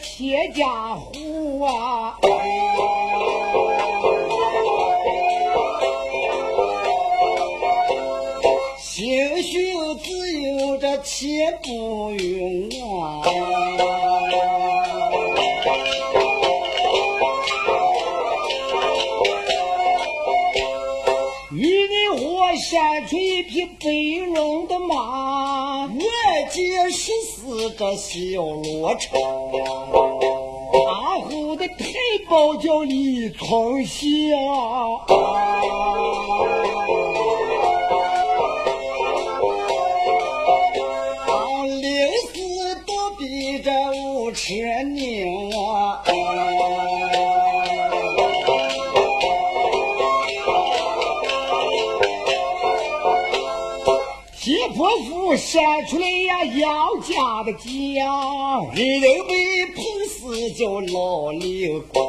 铁家户啊，姓许自有这铁不云啊。闪出一匹白绒的马，我见十四个小罗车，马后的太保叫李从孝，临死躲避着五尺宁啊。伯父闪出来呀，杨家的家，人人为彭这叫老刘公，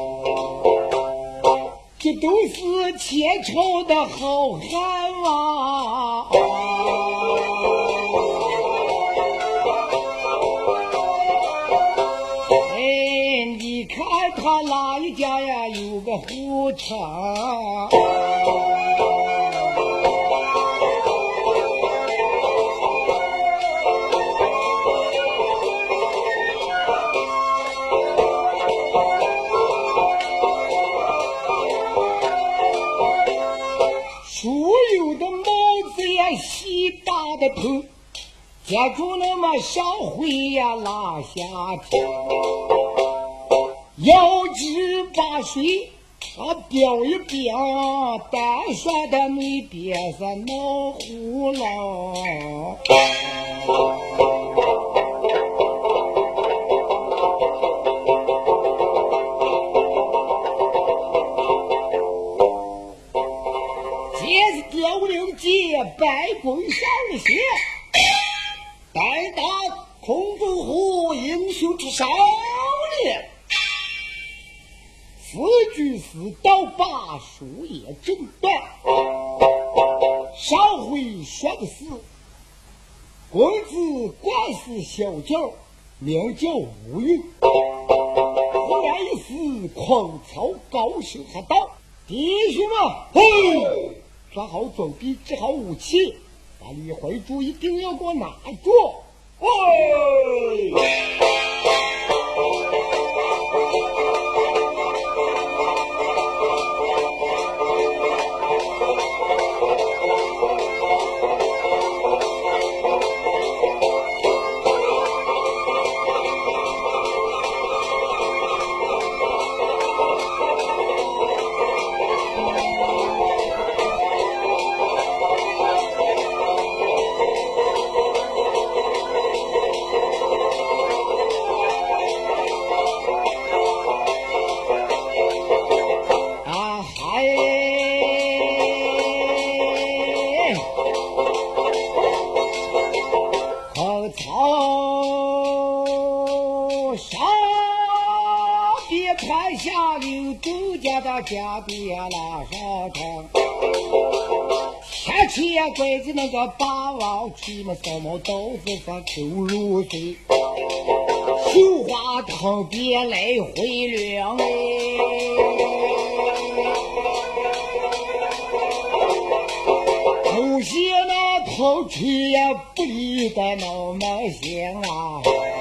这都是前朝的好汉啊！哎，你看他哪一家呀，有个胡场？接住那么上回呀，拉下天，腰直把水啊标一标，单双的没别是闹胡闹。白宫上的写，代打空中虎英雄之少年，四句诗到把树也震断。上回说的是，公子官司小将，名叫吴云。忽然一时狂草高声喊道：“弟兄们，嘿！”做好准备，治好武器，把李怀柱一定要给我拿住！哎。那个霸王吹嘛，扫毛刀子上走入水，绣花藤别来回凉哎，有些那头吹也，不离得那么行啊。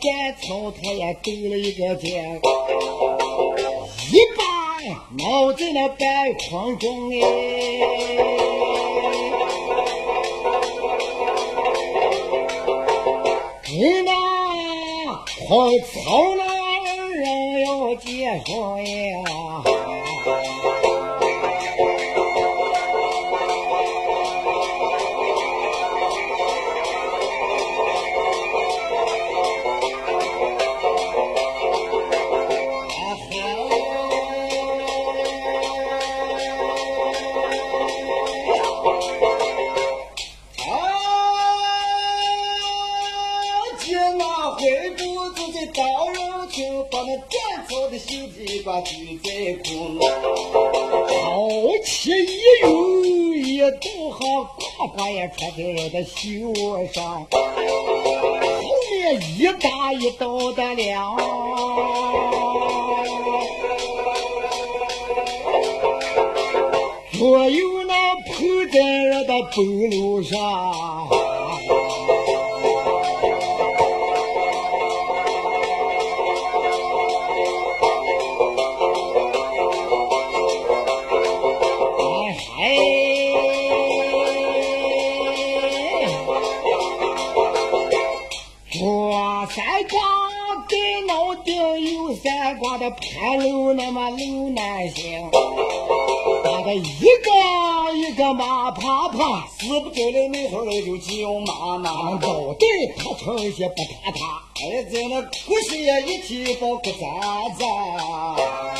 干草他也丢了一个肩，一把挠在那半空中哎，你那荒草那二人要结婚。好呱呱也穿在了的袖上，后面一大一道的亮，左右那铺在了的半路上。盘楼那么路难行，打的一个一个马爬爬，死不走的那会儿就叫妈妈，脑袋他成些不塌塌，哎，在那哭声呀一提到哭喳喳。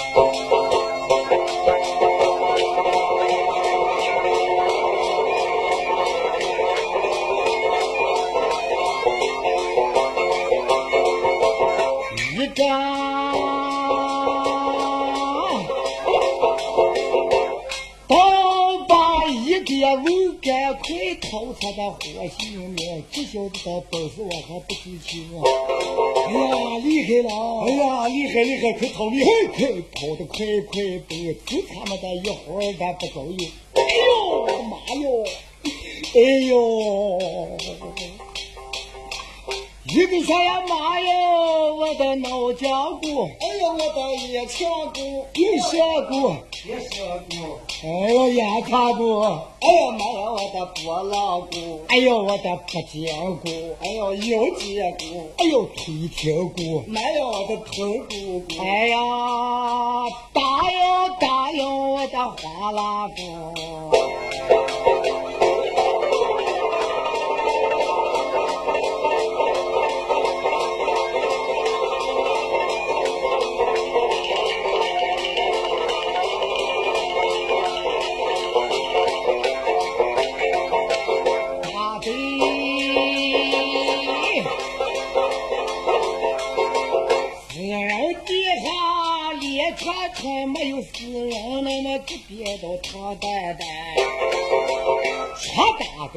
掏出的火性命，这小子的本事我还不知情啊！哎呀，厉害了！哎呀，厉害厉害，快掏厉害！快跑得快快的，就他妈的一会儿咱不走有。哎呦妈哟！哎呦！一个啥呀妈哟，我的脑浆骨！哎呀，我的腋腔骨！腋下骨！哎呦，眼看骨！哎呦妈呀，我的波浪鼓！哎呦，我的破肩骨！哎呦，腰肩骨！哎呦，腿挺骨！妈呀，我的臀股骨！哎呀，大哟大哟，我的花拉骨！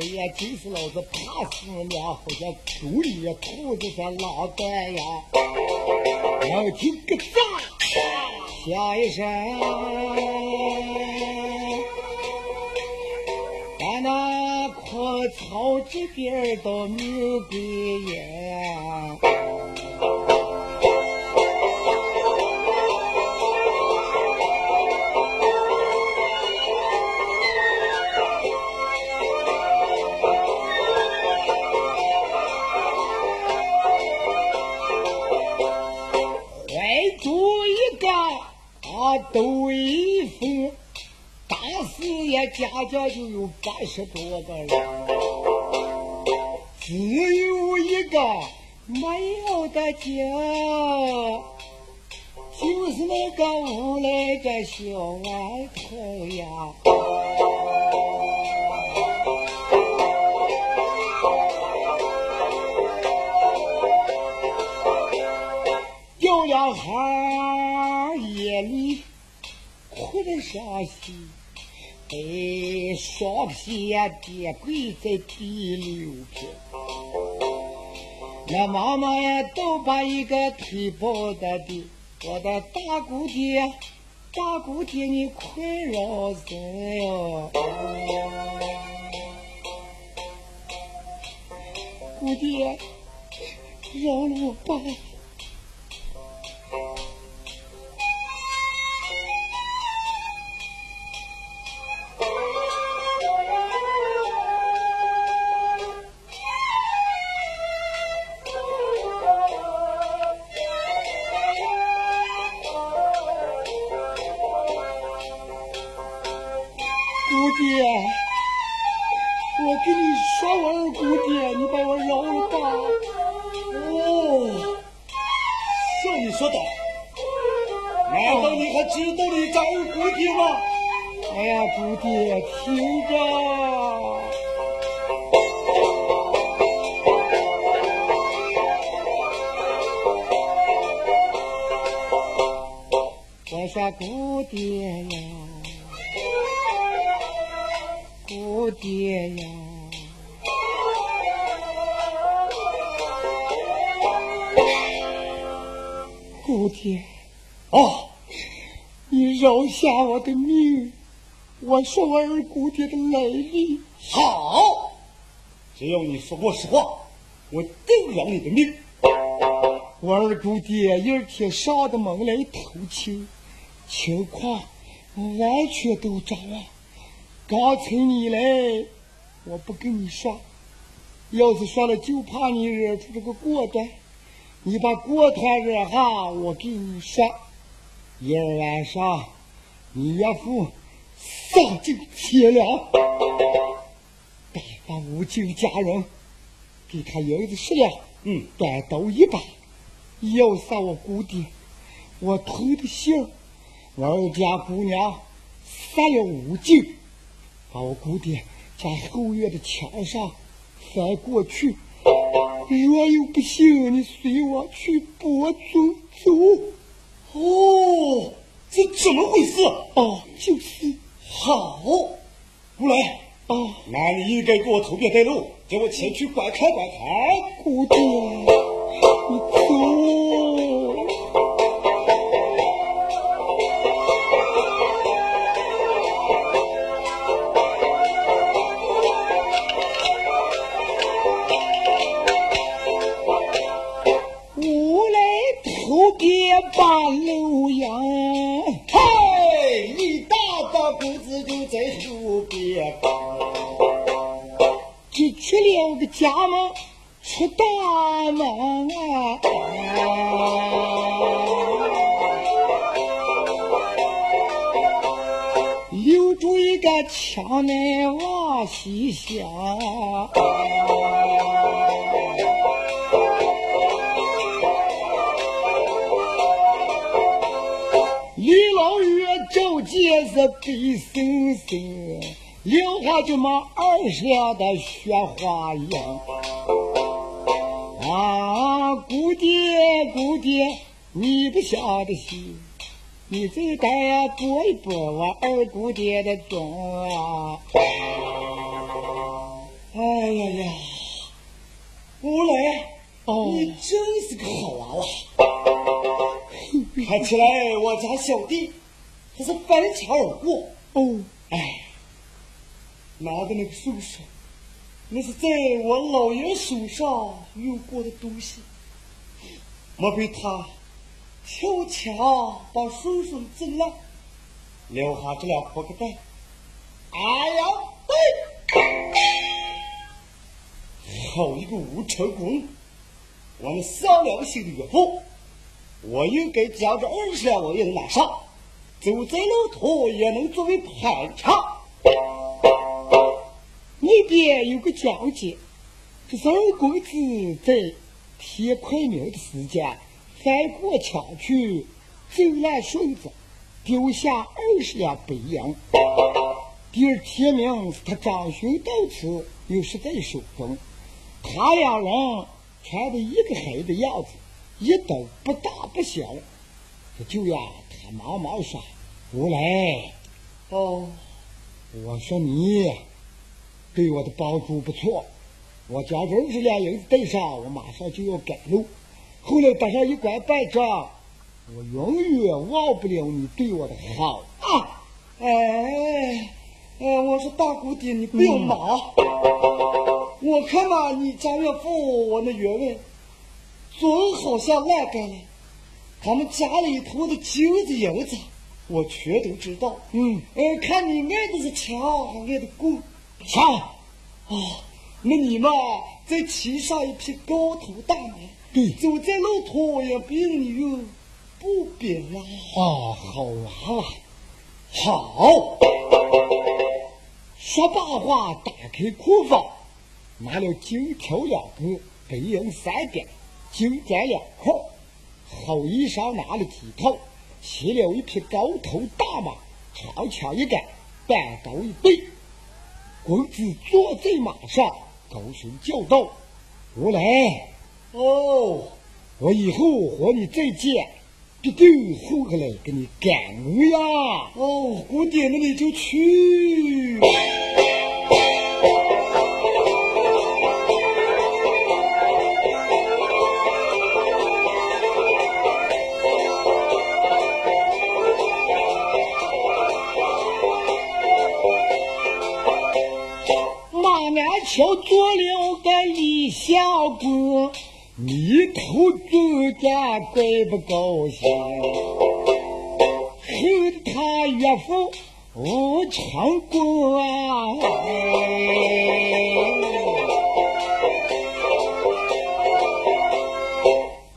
哎呀，就是老子怕死娘，好像土里兔子像狼蛋呀。要听个炸，响一声，咱那阔草这边都没归呀。家家就有八十多个人，只有一个没有的家，就是那个无赖的小外头呀。有两孩夜里。哭得伤心，哎，双膝呀跌跪在第六平，那妈妈呀都把一个腿抱的的，我的大姑爹，大姑爹你快饶人哟，姑爹饶了我吧。姑爹的来历。好，只要你说过实话，我定饶你的命。我二姑爹一天上的门来偷情，情况完全都着了。刚才你来，我不跟你说，要是说了，就怕你惹出这个锅端。你把锅端惹哈，我给你说，一儿晚上，你岳父丧尽天良，打发无尽家人，给他银子十两，嗯，短刀一把。要杀我姑爹，我偷的信我二家姑娘杀了无尽，把我姑爹家后院的墙上翻过去。若有不幸，你随我去博尊走。哦，这怎么回事？哦，就是好，不来。哦，那你应该给我投遍带路，叫我前去观看观看。姑爹，你走。我来投遍八路阳，嗨，你大大姑子就在后边。只去了个家门出大门啊！留住一个墙内往西厢。照见是悲森森，留下这么二十两的雪花银。啊，姑爹姑爹，你不晓得心，你再该拨一拨我二姑爹的钟啊！哎呀呀，吴磊，哦你真是个好娃娃。看起来我家小弟他是翻墙而过。哦，哎，拿的那个手手，那是在我老爷手上用过的东西，莫非他跳墙把手手挣了，留下这两破个蛋？哎呀，对，好一个吴成功！我们丧良心的岳父，我应该将这二十两银子拿上，走在路途也能作为盘缠。那边有个讲解，这是二公子在天快明的时间翻过墙去，走烂顺子，丢下二十两白银。第二天明是他长兄到此，又是在手中。他两人穿的一个黑的样子，一都不大不小。这就呀，他忙忙说：“无来，哦，我说你对我的帮助不错，我将这二十两银子带上，我马上就要赶路。后来打上一关半仗，我永远忘不了你对我的好。啊！哎，哎，我说大姑爹，你不要忙。我看嘛，你家岳父我那员外，总好像烂干了，他们家里头的金子银子，我全都知道。嗯，呃，看你爱的是强，还爱的贵。强，哦，那你嘛，再骑上一匹高头大马，对走在路途也比你有不便呀。啊，好娃娃，好，说罢话，打开库房，拿了金条两个，白银三点，金砖两块，厚衣裳拿了几套，骑了一匹高头大马，长枪一杆，板刀一对。公子坐在马上，高声叫道：“无来，哦，我以后和你再见，必定后下来给你赶我呀！哦，姑爹，那你就去。马面桥做了个李小姑。你头走家怪不高兴，恨他岳父无成功啊！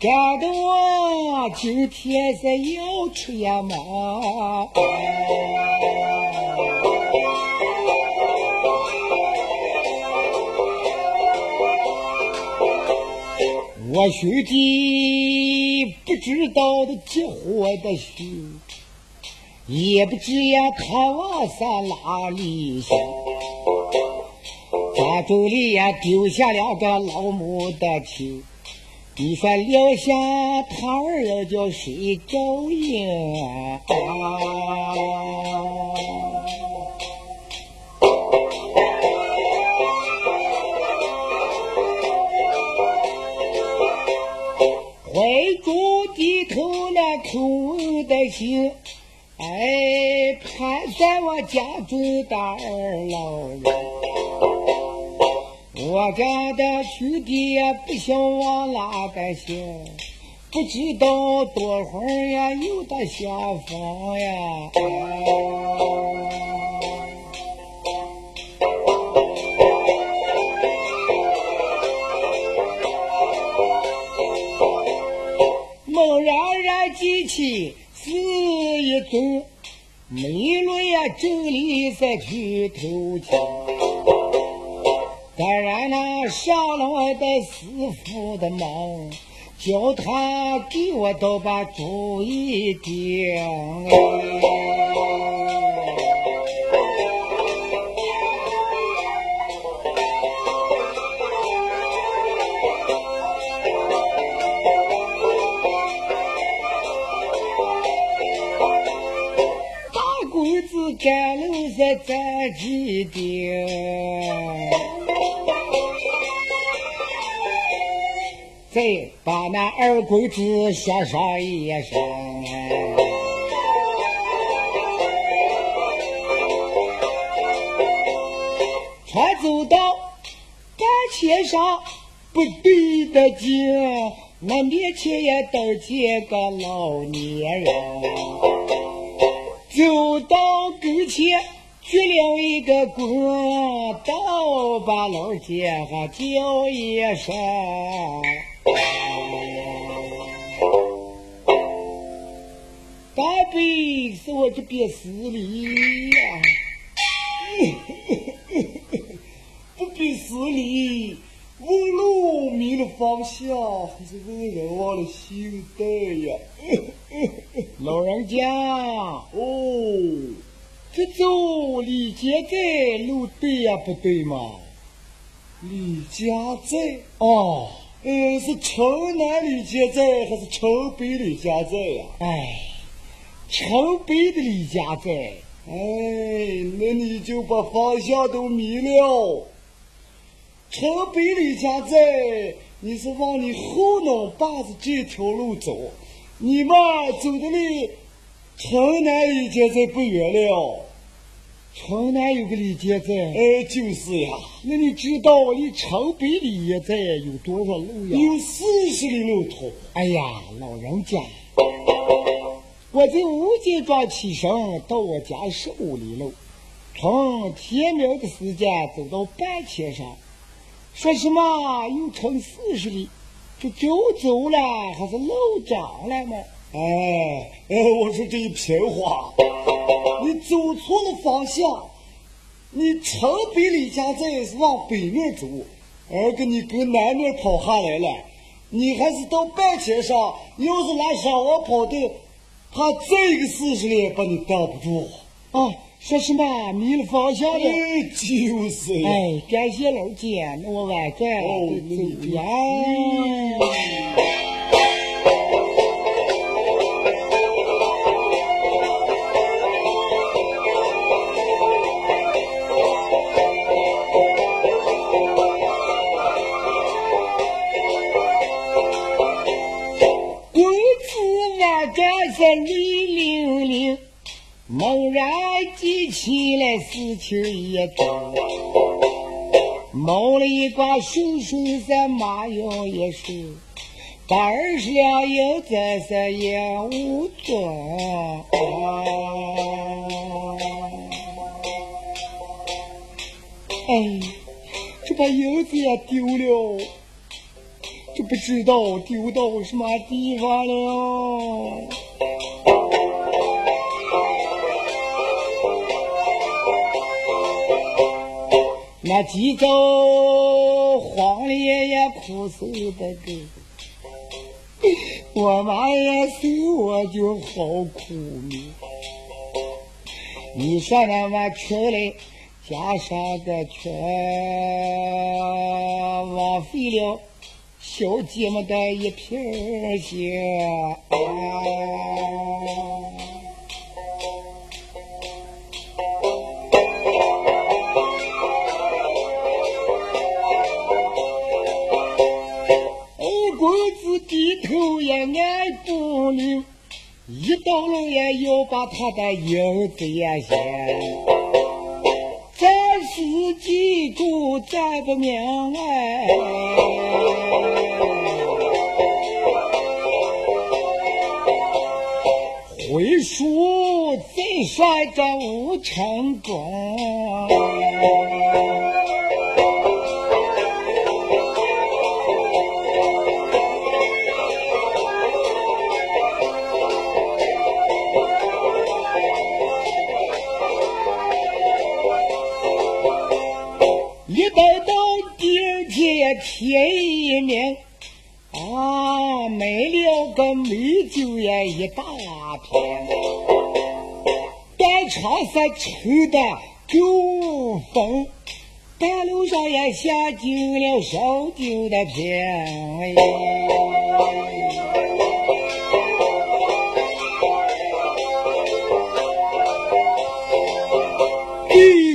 干得我今天是要出呀我兄弟不知道的结婚的事，也不知呀他往啥哪里去。家中里呀丢下了个老母的亲，你说留下他儿叫谁照应？头那哭的心，哎，盼在我家中的二老人。我家的兄弟也不想往哪个去，不知道多会儿呀有的下房呀。哎一宗美轮呀这里在去偷情，当然呢上了我的师傅的忙，叫他给我倒把主意定。子干楼在咱几顶，再把那二公子说上一声。传走到半街上不对的劲，那面前也登见个老年人。走到跟前，鞠了一个躬，到把老街上叫一声。大悲是我这边失礼呀、不必失礼，问路迷了方向，还是问人忘了心带呀？老人家，哦，这走李家寨路对呀不对嘛？李家寨，哦，嗯，是城南李家寨还是城北李家寨呀？哎，城北的李家寨，哎，那你就把方向都迷了。城北李家寨，你是往你后脑把子这条路走，你嘛走的离城南李家寨不远了。城南有个李家寨，哎，就是呀，那你知道离城北李家寨有多少路呀？有四十里路途。哎呀，老人家，我在吴家庄起身到我家十五里路，从天明的时间走到半天上，说什么又成四十里，这走走了还是漏长了吗？哎，哎，我说这一片话，你走错了方向。你城北李家寨是往北面走，而给你跟南面跑下来了。你还是到半截上，要是拿上我跑的，怕这个四十里把你挡不住。啊，说什么迷了方向了？哎，就是呀。哎，感谢老姐，那我晚个哦走呀。事情一做，谋了一卦顺顺在马用一说，把二十两银子是也无踪。哎，这把银子也丢了，这不知道丢到什么地方了。那几周慌里也苦涩的歌，我妈也是我就好苦命。你说那么吃嘞，加上个全枉费了小姐们的一片心。啊头也爱不溜，一到了也要把他的影子也先。暂时记住再不明哎，回书再算这无成功。大瓶，单场上抽的够疯，大路上也下进了烧酒的瓶。杯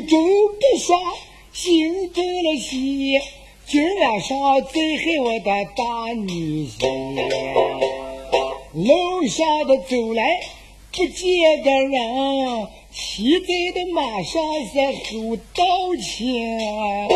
中不耍，心中了喜。今晚上再害我的大女婿，楼下的走来不见的人，骑在的马上是后道歉。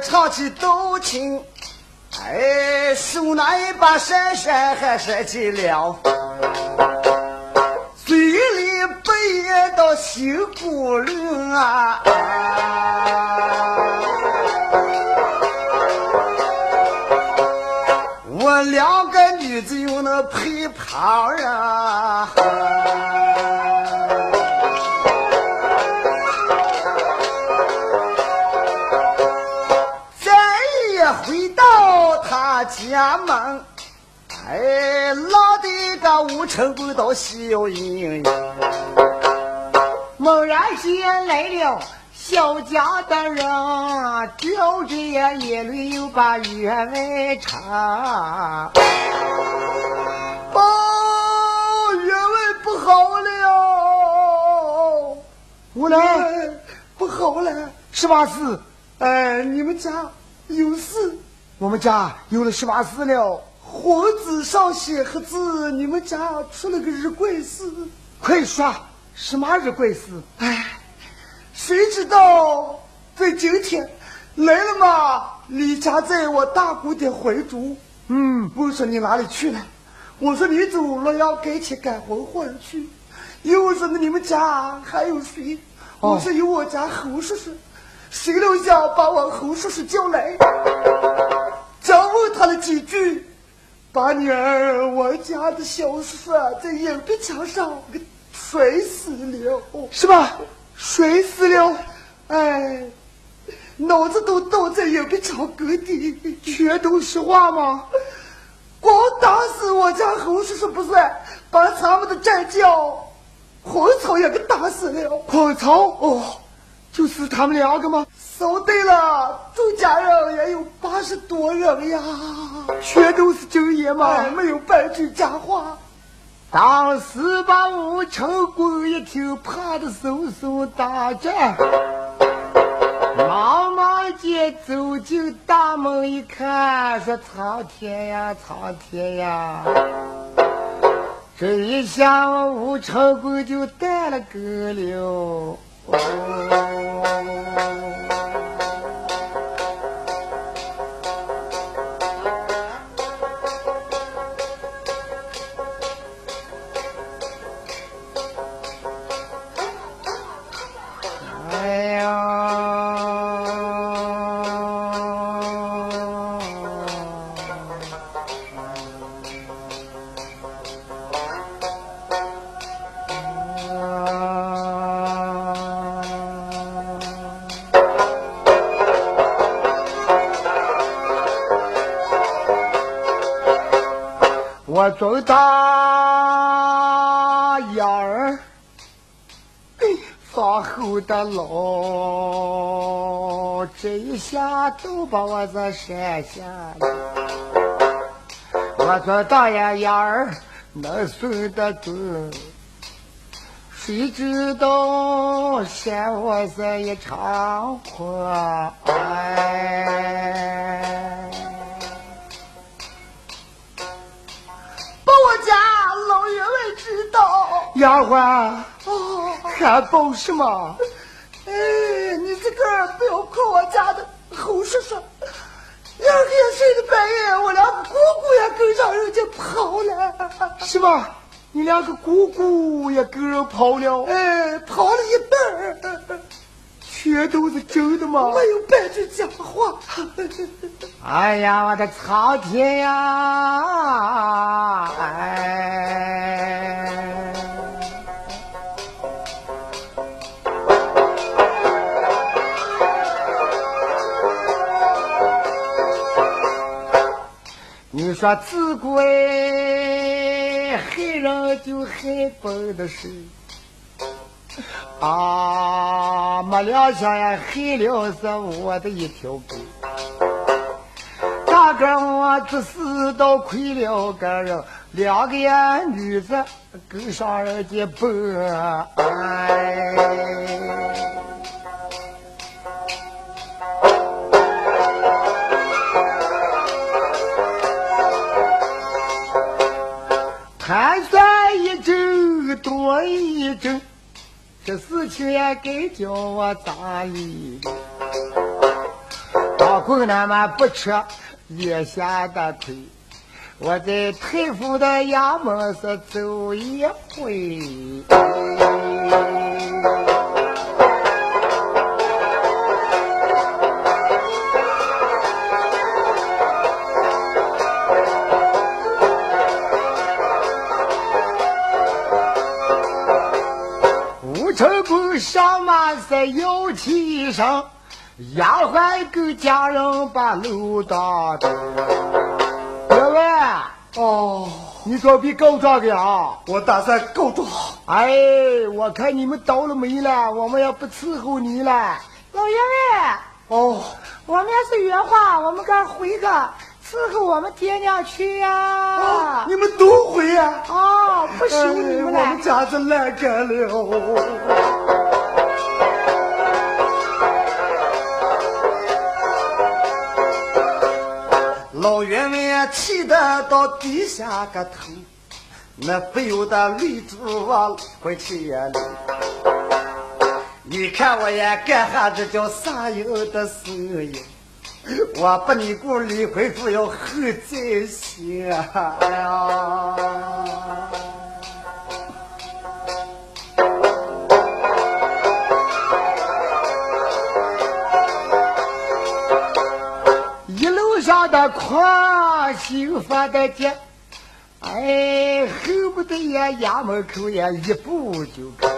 唱起都情，哎，手拿一把扇扇还扇起了，嘴里不言到心骨灵啊！我两个女子又能配旁人。成功到喜有盈盈。猛然间来了小家的人，掉着眼泪又把员外唱。哦，员外不好了，我来不好了，什么事？哎，你们家有事？我们家有了什么事了？活字上写黑字，你们家出了个日怪事。快说，什么日怪事？哎，谁知道在今天来了嘛？李家在我大姑的怀中。嗯，我说你哪里去了？我说你走了要赶去赶婚婚去。又说那你们家还有谁？我说有我家侯叔叔。谁料想把我侯叔叔叫来，再问他了几句，把女儿我家的小叔叔在影壁墙上给摔死了。是吧？摔死了？哎，脑子都倒在影壁墙沟底，全都是话吗？光打死我家侯叔叔不算，把咱们的战将黄草也给打死了。黄草哦。就是他们两个吗？说对了，周家人也有八十多人呀，全都是真爷吗？没有半句假话。当时把吴成功一听，怕的嗖嗖打颤，忙忙间走进大门一看，说：“苍天呀，苍天呀！”这一下吴成功就带了个了。我放后的老，这一下都把我这闪下了。我做大眼眼儿能顺得住，谁知道嫌我这一场祸？哎。把我家老爷们知道丫鬟，哦，还报什么？哎，你自个儿不要夸我家的侯叔叔，两天睡的半夜，我两个姑姑也跟上人家跑了。是吧？你两个姑姑也跟人跑了？哎，跑了一半儿全都是真的吗？没有半句假话。哎呀，我的苍天呀！哎。你说自古哎，害人就害本的事啊！没良心呀，害了是我的一条狗。大哥，我只是都亏了个人，两个呀女子跟上人家奔。哎。一周，这事情也该叫我咋理？当官的们不吃也下的亏，我在太府的衙门是走一回。摇旗声，丫鬟跟家人把路打通。哦，你准备告状的啊？我打算告状。哎，我看你们倒了霉了，我们也不伺候你了。老员外，哦，我们是原话，我们该回个伺候我们爹娘去呀。哦，你们都回呀？哦，不休你们了。我们家子烂干了。老员外气得到低下个头，那不由得泪珠啊回去眼里。你看我也干哈这叫啥有的事呀？我把你姑离婚主要恨在心啊！哎呀！跨修，发的急，哎，恨不得呀衙门口呀一步就到。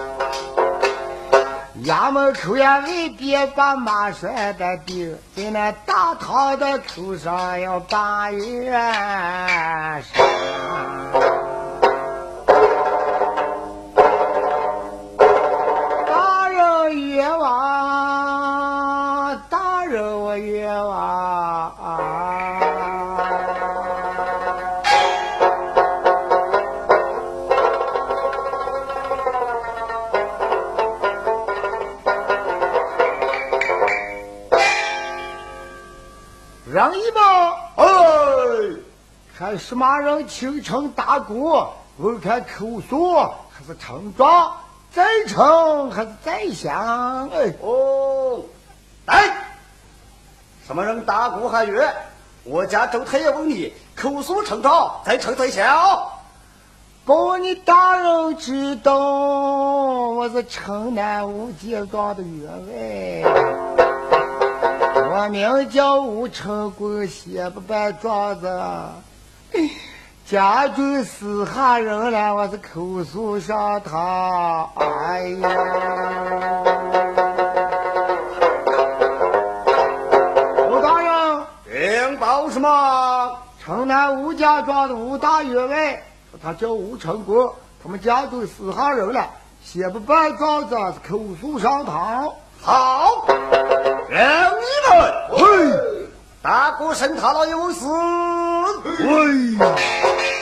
衙门口呀外边把马拴的钉，在那大堂的口上要把月上。看什么人清称大鼓，我看口述还是成状，再称还是再响？哎，哦，来，什么人打鼓喊乐？我家周太爷问你，口述成状，再称再响。报你大人知道，我是城南吴家庄的员外。我名叫吴成贵，写不办状子，家中死下人了，我是口述上堂。哎呀，吴大人，禀报什么？城南吴家庄的吴大员外，他叫吴成国，他们家中死下人了，写不办状子，是口述上堂。好，让你们嘿，大哥审他了有事。喂。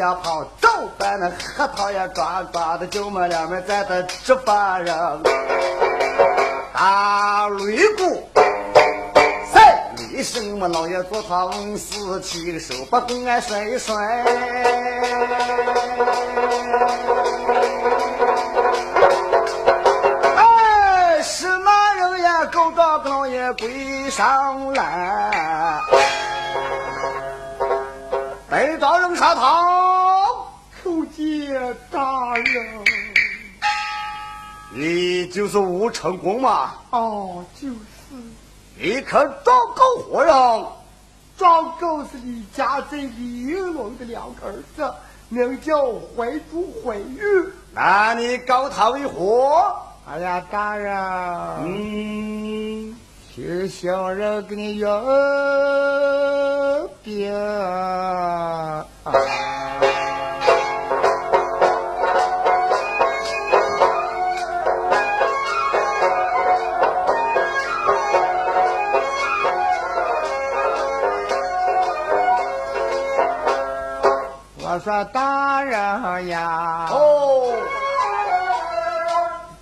站两旁，早班那核桃呀抓抓的，就么两边站的这帮人，大擂鼓。三李生我老爷坐他五四七手把公安甩一甩。哎，什么人呀？狗仗老爷跪上来，被招人上堂。就是吴成功嘛？哦，就是。你可状告何人？状告是你家在李云龙的两个儿子，名叫怀珠、怀玉。那你告他为何？哎呀，大人，嗯，听小人给你要病。说大人呀，哦，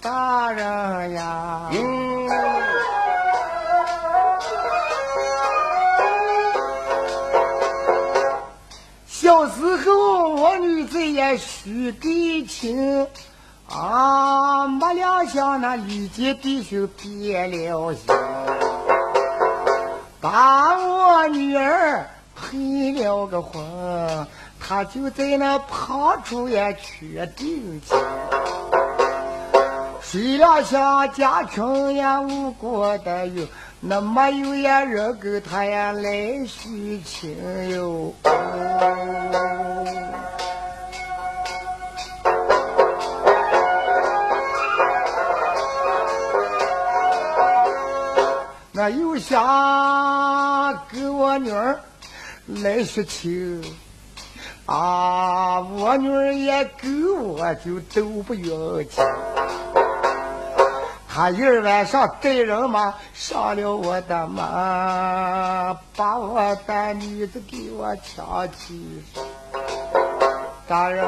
大人呀，嗯，小时候我女子也许给情，啊，没料想那李家弟兄变了心，把我女儿配了个婚，他就在那旁处也缺定亲。谁料想家穷也无过的有，那没有呀人给他呀来续情哟。那又想给我女儿来续情啊，我女儿也给我就都不愿情。他一晚上带人嘛上了我的门，把我的女子给我抢去。大人，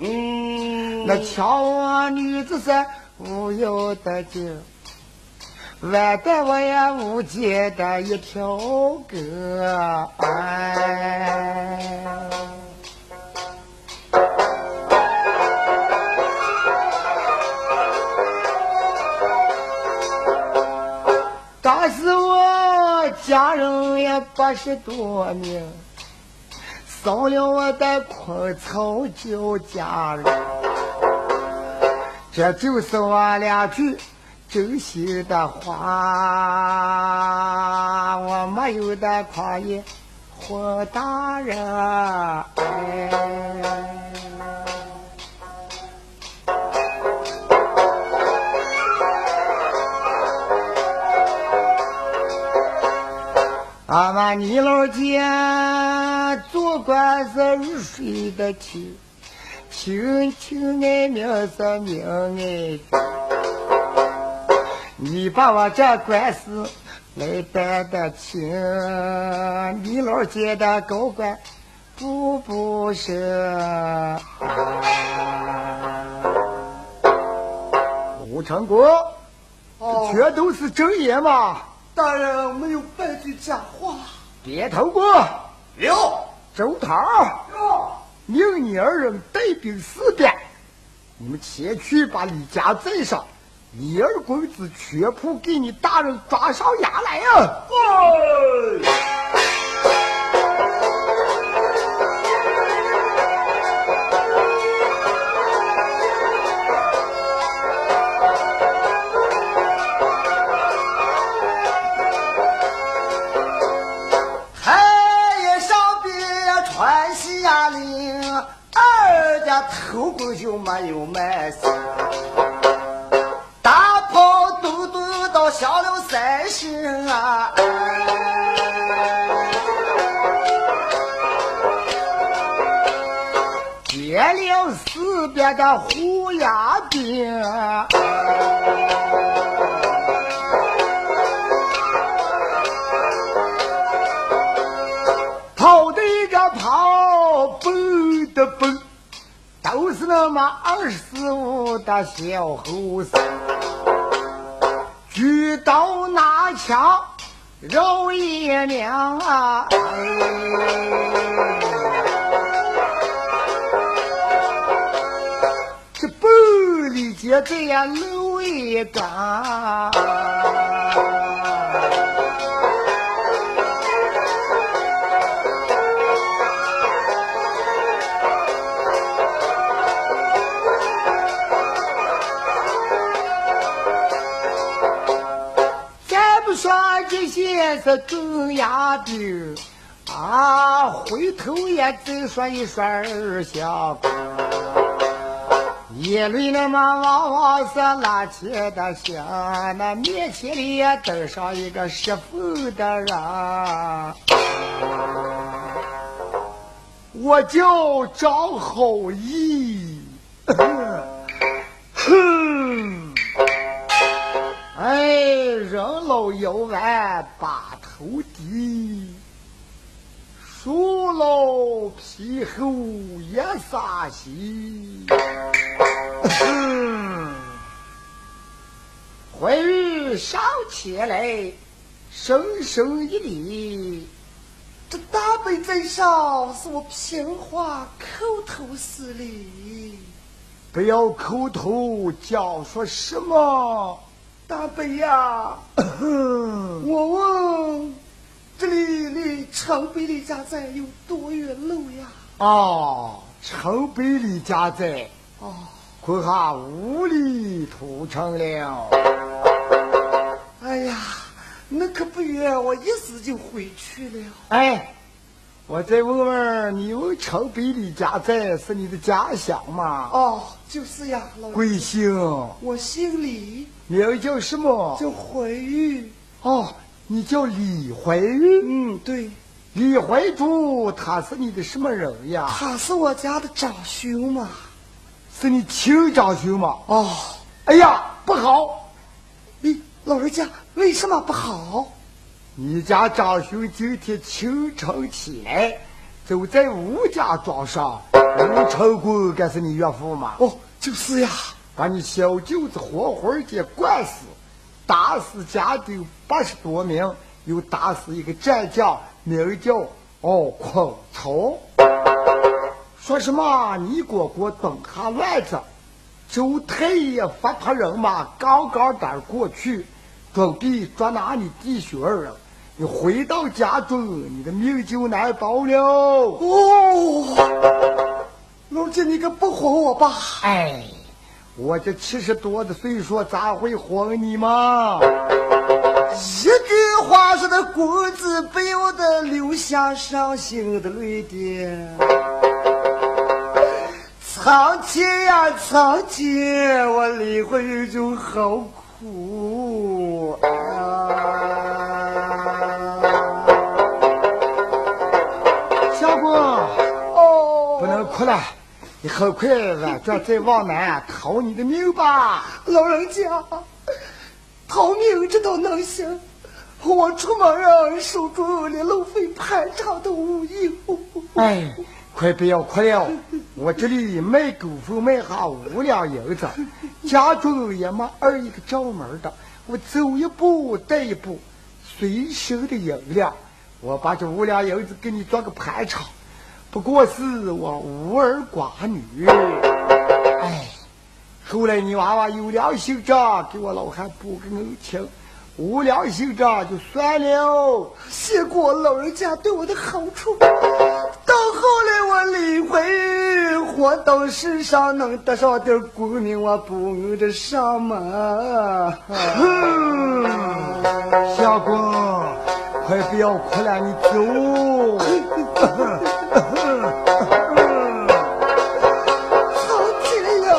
嗯，那抢我女子是无有的劲，晚得我也无解的一条狗。哎。家人也八十多名，送了我的昆草叫家人，这就是我两句真心的话，我没有的夸言，霍大人。俺们你老家做官是入水的亲，亲亲爱名是名爱你把我这官司来办得清，你老家的高官不不是？吴成国，哦这全都是真言嘛！大人没有半句假话。别头过，有周涛，有，命你二人带兵四边，你们前去把李家镇上，李二公子全部给你大人抓上衙来呀、哎，就没有卖身，大炮嘟嘟到响了三声啊！点亮四边的虎牙兵。那么二十五的小后生，举刀拿枪绕爷娘啊！这玻璃街这样漏一杆。是更牙的啊，回头也再说一声儿小哥，眼里那么往往是拉切的香，那面前里也登上一个十分的人。我叫张好义，老腰弯把头低，树老皮厚也撒稀。嗯，怀玉上前来，深深一礼。这大悲在上，是我平话口头施礼。不要口头叫说什么。大伯呀，我问这里离城北李家寨有多远路呀？哦，城北李家寨，哦，恐怕五里土城了。哎呀，那可不远，我一时就回去了。哎，我再问问你，问城北李家寨是你的家乡吗？哦，就是呀，老贵姓？我姓李。名叫什么？叫怀玉。哦，你叫李怀玉。嗯，对。李怀柱，他是你的什么人呀？他是我家的长兄嘛。是你亲长兄嘛？哦。哎呀，不好！你老人家为什么不好？你家长兄今天清晨起来，走在吴家庄上，吴成功该是你岳父吗？哦，就是呀。把你小舅子活活给灌死，打死家丁八十多名，又打死一个战将，名叫哦孔曹。说什么你哥哥东下来着，周太爷发他人马刚刚赶过去，准备捉拿你弟兄二人。你回到家中，你的命就难保了。哦，老姐，你可不哄我吧？哎。我这七十多的岁数，咋会哄你嘛？一句话说的公子不由得流下伤心的泪滴。苍天呀，苍天，我离婚就好苦啊！哦，不能哭了。你很快俺这再往南逃你的命吧，老人家，逃命这都能行？我出门啊，手中连路费盘查都无有。哎，快不要哭了，我这里卖狗粪卖下五两银子，家中也没二一个找门的，我走一步带一步，随身的银两，我把这五两银子给你做个盘查。不过是我无儿寡女，哎，后来你娃娃有良心着，给我老汉补个恩情；无良心着就算了。谢过老人家对我的好处，到后来我离婚，活到世上能得上点功名，我不恩得上吗？哼，小公，快不要哭了，你走。苍天呀，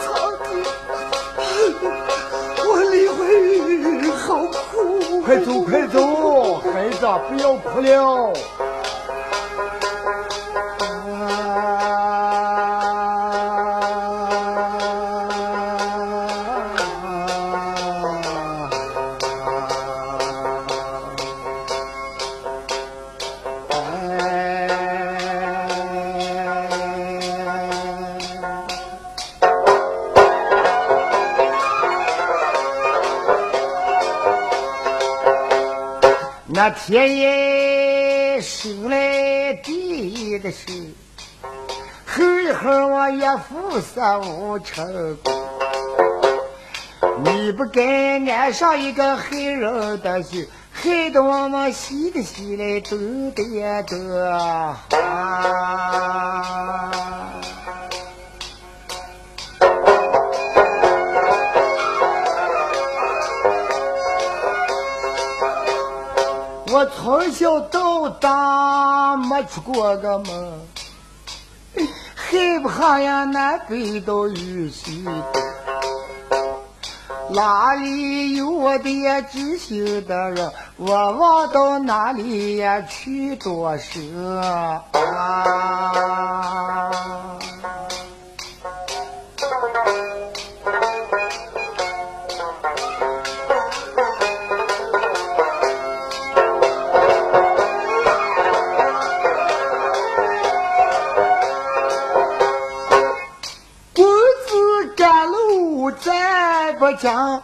苍天！我离婚好苦。快走，快走，孩子，不要哭了。天爷生来第一的事，后一后我岳父三五成你不该爱上一个黑人的心，害得我们洗的洗来都得得啊！我从小到大没出过个门，害怕呀南北到雨西，哪里有我的知心的人？我往到哪里呀去躲蛇啊？讲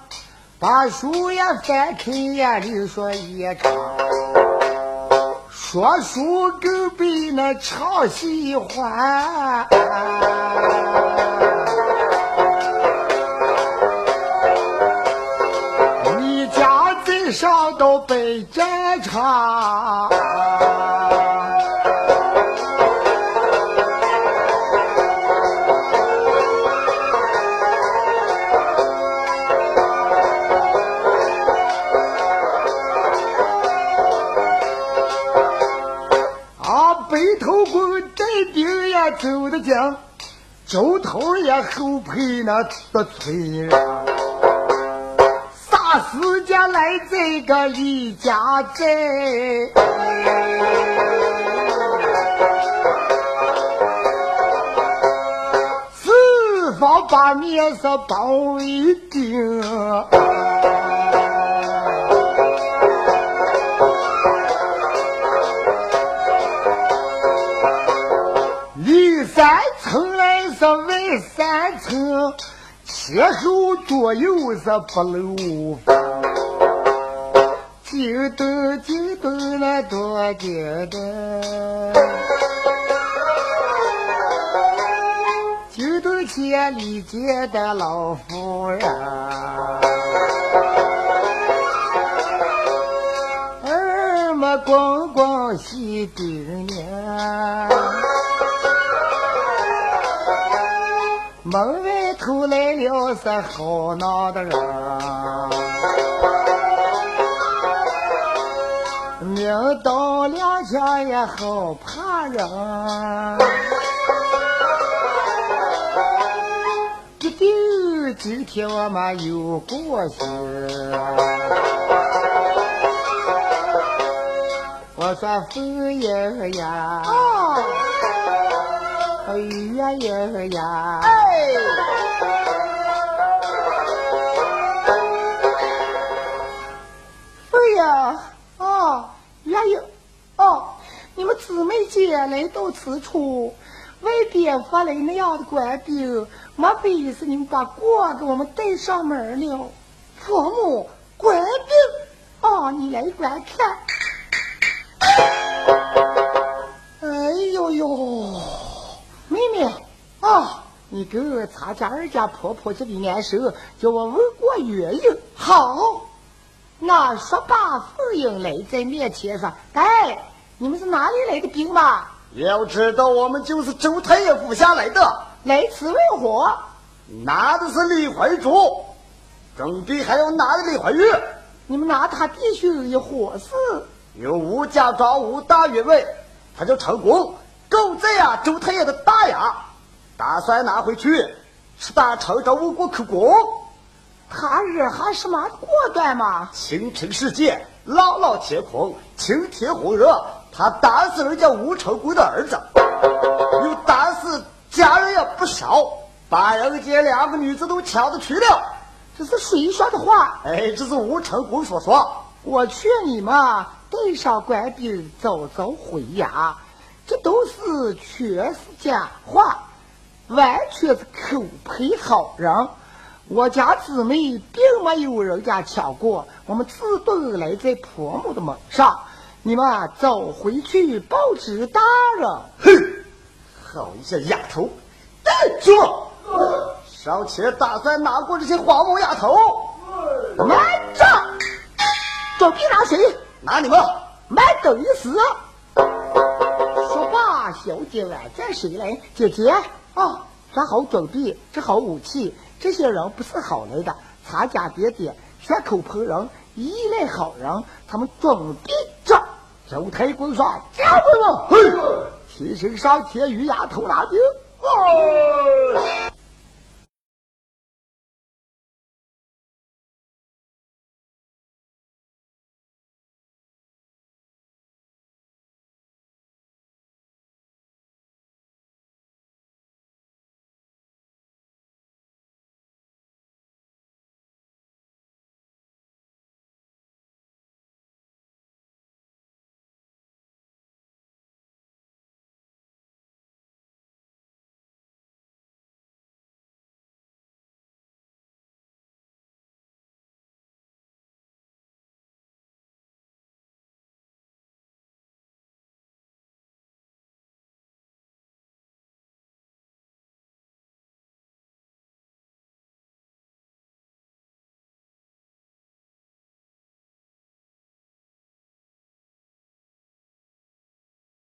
把书也翻开呀你说一场说书更比那唱戏欢你家在上都被战场走得近，周头也后配那的催人。啥时间来这个李家寨？四方八面是包围定。三层，前后左右是不漏风。就等就等那多久的，就等千里见的老夫人。儿们光光喜顶年，门外头来了是好闹的人，明刀两枪也好怕人，一定今天我们有过节。我说风爷呀，哦，雨爷呀，哎，哎呀，哦，原有，哦，你们姊妹姐来到此处，外边发来那样的官兵，莫非是你们把锅给我们带上门了？婆母，官兵，哦，你来观看。哎呦呦，啊，你给我查家二家婆婆这里难受，叫我问过原因。好，那说罢，妇英来在面前说：“哎，你们是哪里来的兵嘛？要知道，我们就是周太爷府下来的，来此为何？拿的是李怀竹，准备还要拿的李怀玉。你们拿他弟兄一伙事？有吴家庄吴大员外，他叫陈公，够在呀周太爷的大牙，打算拿回去，是打城着吴国口供。他日还是蛮果断嘛？清平世界，朗朗乾坤，晴天红热，他打死人家吴成功的儿子，又打死家人也不少，把人家两个女子都抢着去了。这是谁说的话？哎，这是吴成功所说。我劝你们带上官兵早早回衙，这都是全是假话，完全是口配好人。我家姊妹并没有人家抢过，我们自动来在婆母的门上。你们走回去报知大人。哼，好一些丫头！哎，兄弟，上前打算拿过这些黄毛丫头。慢着，准备拿谁？拿你们！慢等一时。说罢，小姐挽着谁来？姐姐啊，做好准备，这好武器。这些人不是好来的，差家别点，血口喷人，依赖好人，他们准备着。周太公说：“家回了，嘿，提身上天与牙头拿兵。”哦。